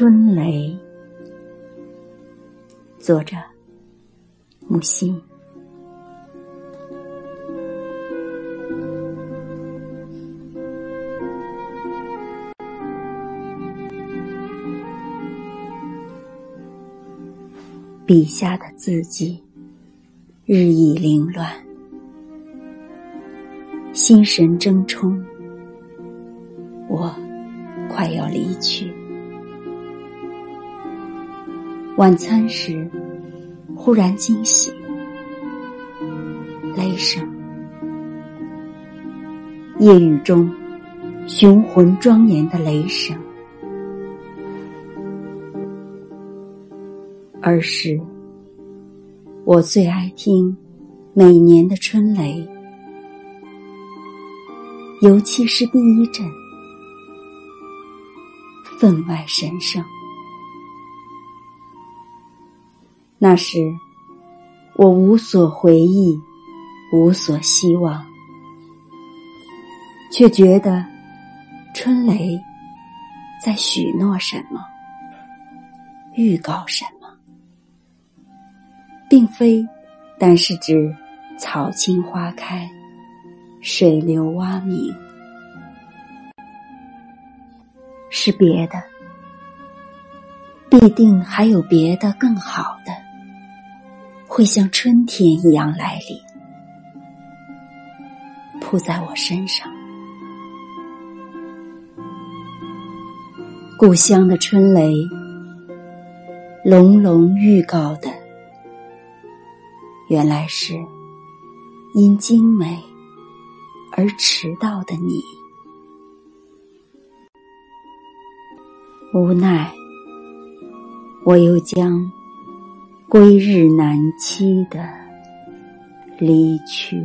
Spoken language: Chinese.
春雷，作者木心。笔下的字迹日益凌乱，心神争冲，我快要离去。晚餐时，忽然惊醒，雷声。夜雨中，雄浑庄严的雷声。儿时，我最爱听每年的春雷，尤其是第一阵，分外神圣。那时，我无所回忆，无所希望，却觉得春雷在许诺什么，预告什么，并非单是指草青花开、水流蛙鸣，是别的，必定还有别的更好的。会像春天一样来临，扑在我身上。故乡的春雷，隆隆预告的，原来是因精美而迟到的你。无奈，我又将。归日难期的离去。